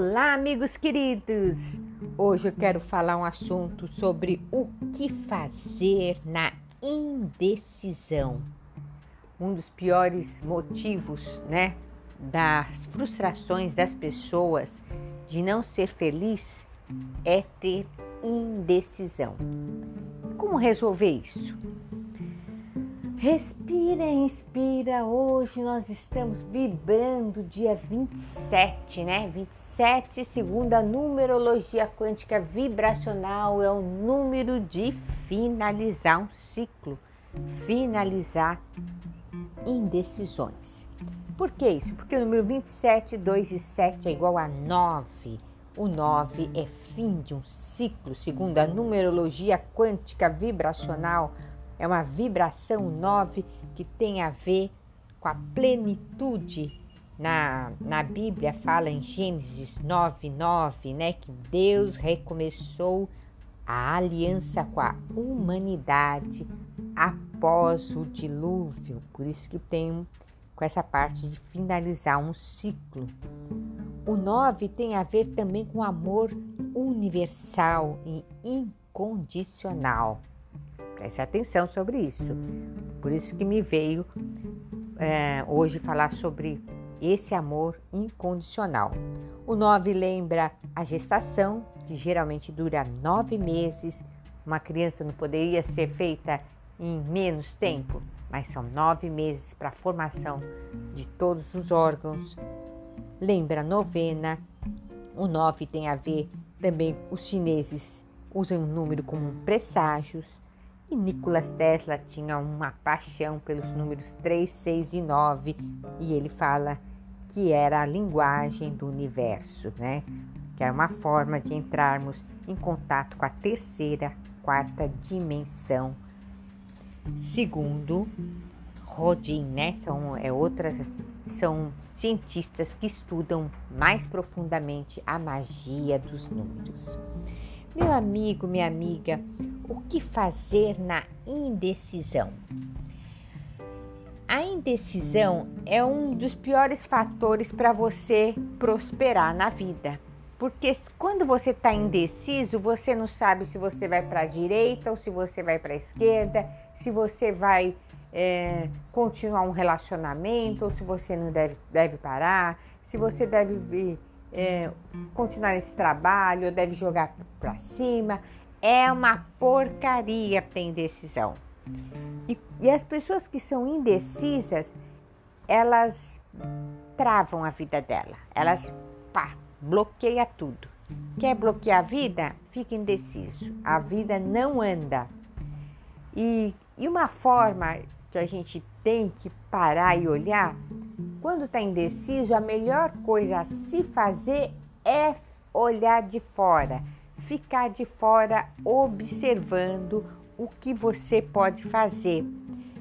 Olá, amigos queridos! Hoje eu quero falar um assunto sobre o que fazer na indecisão. Um dos piores motivos, né, das frustrações das pessoas de não ser feliz é ter indecisão. Como resolver isso? Respira inspira. Hoje nós estamos vibrando dia 27, né? 27, segundo a numerologia quântica vibracional, é o número de finalizar um ciclo, finalizar indecisões. Por que isso? Porque o número 27, 2 e 7 é igual a 9. O 9 é fim de um ciclo, segundo a numerologia quântica vibracional é uma vibração 9 que tem a ver com a plenitude. Na, na Bíblia fala em Gênesis 9, 9, né? Que Deus recomeçou a aliança com a humanidade após o dilúvio. Por isso que tem com essa parte de finalizar um ciclo. O 9 tem a ver também com amor universal e incondicional. Preste atenção sobre isso. Por isso que me veio é, hoje falar sobre esse amor incondicional. O 9 lembra a gestação, que geralmente dura nove meses. Uma criança não poderia ser feita em menos tempo, mas são nove meses para a formação de todos os órgãos. Lembra a novena. O 9 tem a ver também, os chineses usam o número como presságios. E Nikola Tesla tinha uma paixão pelos números 3, 6 e 9, e ele fala que era a linguagem do universo, né? Que era uma forma de entrarmos em contato com a terceira, quarta dimensão. Segundo Rodin, né? São é outras são cientistas que estudam mais profundamente a magia dos números. Meu amigo, minha amiga, o que fazer na indecisão? A indecisão é um dos piores fatores para você prosperar na vida. Porque quando você está indeciso, você não sabe se você vai para a direita ou se você vai para a esquerda, se você vai é, continuar um relacionamento ou se você não deve, deve parar, se você deve é, continuar esse trabalho deve jogar para cima. É uma porcaria ter indecisão. E, e as pessoas que são indecisas, elas travam a vida dela. Elas pá, bloqueia tudo. Quer bloquear a vida? Fica indeciso. A vida não anda. E, e uma forma que a gente tem que parar e olhar, quando está indeciso, a melhor coisa a se fazer é olhar de fora ficar de fora observando o que você pode fazer,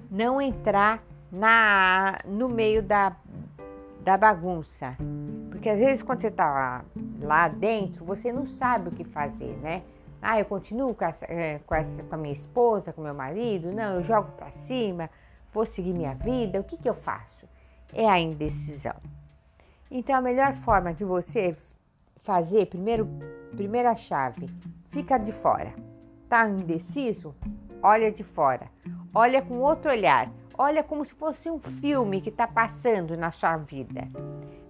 não entrar na no meio da, da bagunça. Porque às vezes quando você está lá, dentro, você não sabe o que fazer, né? Ah, eu continuo com, essa, é, com, essa, com a minha esposa, com meu marido? Não, eu jogo para cima, vou seguir minha vida. O que, que eu faço? É a indecisão. Então, a melhor forma de você fazer, primeiro, primeira chave, fica de fora. Tá indeciso? Olha de fora. Olha com outro olhar. Olha como se fosse um filme que está passando na sua vida.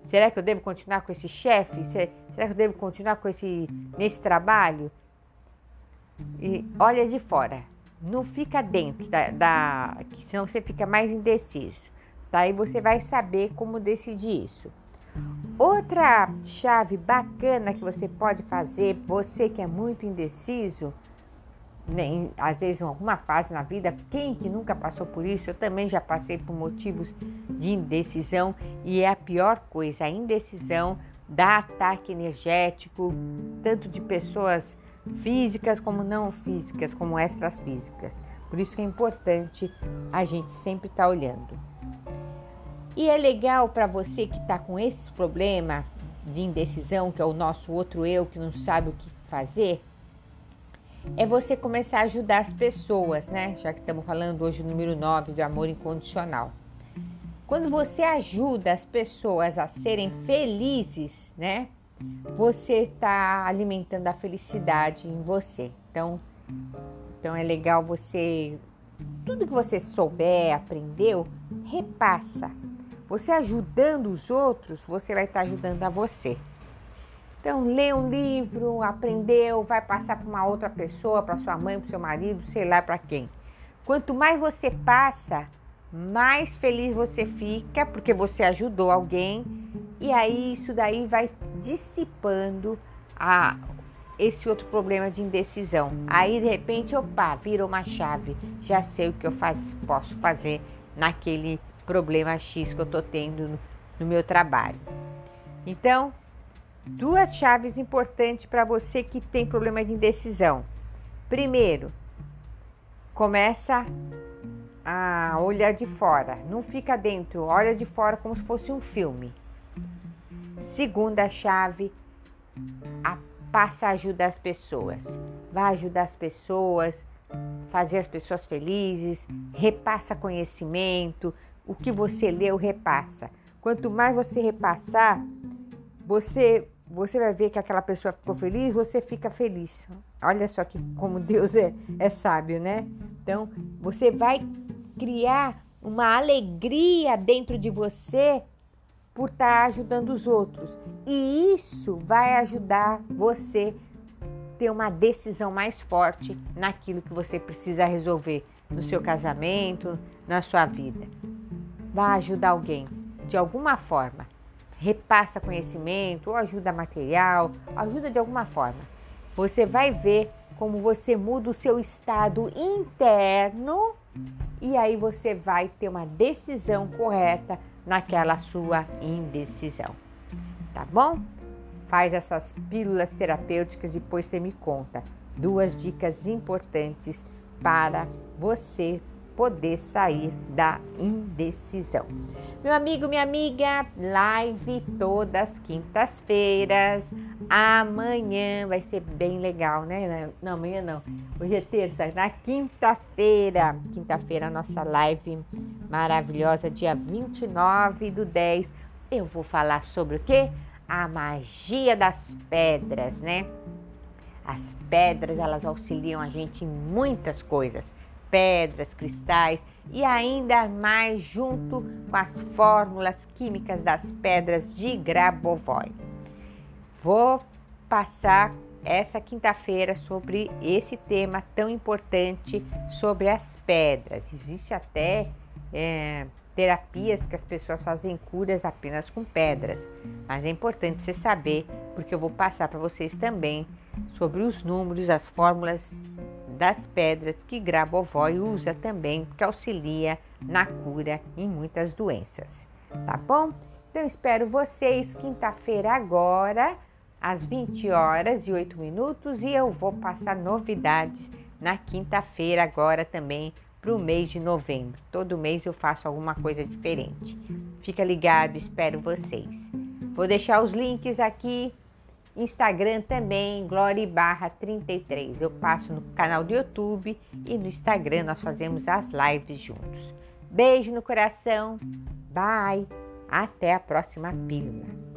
Será que eu devo continuar com esse chefe? Será que eu devo continuar com esse nesse trabalho? E olha de fora. Não fica dentro da, da senão você fica mais indeciso. Tá? você vai saber como decidir isso. Outra chave bacana que você pode fazer, você que é muito indeciso, nem, às vezes em alguma fase na vida, quem que nunca passou por isso? Eu também já passei por motivos de indecisão e é a pior coisa, a indecisão dá ataque energético, tanto de pessoas físicas como não físicas, como extras físicas. Por isso que é importante a gente sempre estar tá olhando. E é legal para você que está com esse problema de indecisão, que é o nosso outro eu que não sabe o que fazer, é você começar a ajudar as pessoas, né? Já que estamos falando hoje do número 9 do amor incondicional. Quando você ajuda as pessoas a serem felizes, né? Você está alimentando a felicidade em você. Então, então é legal você tudo que você souber, aprendeu, repassa. Você ajudando os outros, você vai estar ajudando a você. Então, lê um livro, aprendeu, vai passar para uma outra pessoa, para sua mãe, para seu marido, sei lá para quem. Quanto mais você passa, mais feliz você fica, porque você ajudou alguém, e aí isso daí vai dissipando a, esse outro problema de indecisão. Aí de repente, opa, virou uma chave, já sei o que eu faz, posso fazer naquele problema X que eu estou tendo no, no meu trabalho. Então, duas chaves importantes para você que tem problema de indecisão. Primeiro, começa a olhar de fora, não fica dentro, olha de fora como se fosse um filme. Segunda chave, a passa a ajudar as pessoas. Vai ajudar as pessoas, fazer as pessoas felizes, repassa conhecimento, o que você leu repassa. Quanto mais você repassar, você você vai ver que aquela pessoa ficou feliz, você fica feliz. Olha só que como Deus é, é sábio, né? Então, você vai criar uma alegria dentro de você por estar tá ajudando os outros. E isso vai ajudar você ter uma decisão mais forte naquilo que você precisa resolver no seu casamento, na sua vida. Vai ajudar alguém de alguma forma repassa conhecimento, ou ajuda material, ajuda de alguma forma. Você vai ver como você muda o seu estado interno e aí você vai ter uma decisão correta naquela sua indecisão. Tá bom? Faz essas pílulas terapêuticas depois você me conta. Duas dicas importantes para você poder sair da indecisão. Meu amigo, minha amiga, live todas quintas-feiras. Amanhã vai ser bem legal, né? Não, amanhã não. Hoje é terça, na quinta-feira. Quinta-feira, nossa live maravilhosa, dia 29 do 10. Eu vou falar sobre o quê? A magia das pedras, né? As pedras, elas auxiliam a gente em muitas coisas pedras, cristais e ainda mais junto com as fórmulas químicas das pedras de Grabovoi. Vou passar essa quinta-feira sobre esse tema tão importante sobre as pedras. Existe até é, terapias que as pessoas fazem curas apenas com pedras, mas é importante você saber porque eu vou passar para vocês também sobre os números, as fórmulas das pedras que Grabovoi usa também, que auxilia na cura em muitas doenças. Tá bom? Então espero vocês quinta-feira agora, às 20 horas e 8 minutos, e eu vou passar novidades na quinta-feira agora também para o mês de novembro. Todo mês eu faço alguma coisa diferente. Fica ligado, espero vocês. Vou deixar os links aqui Instagram também, Glória Barra 33. Eu passo no canal do YouTube e no Instagram nós fazemos as lives juntos. Beijo no coração. Bye. Até a próxima pílula.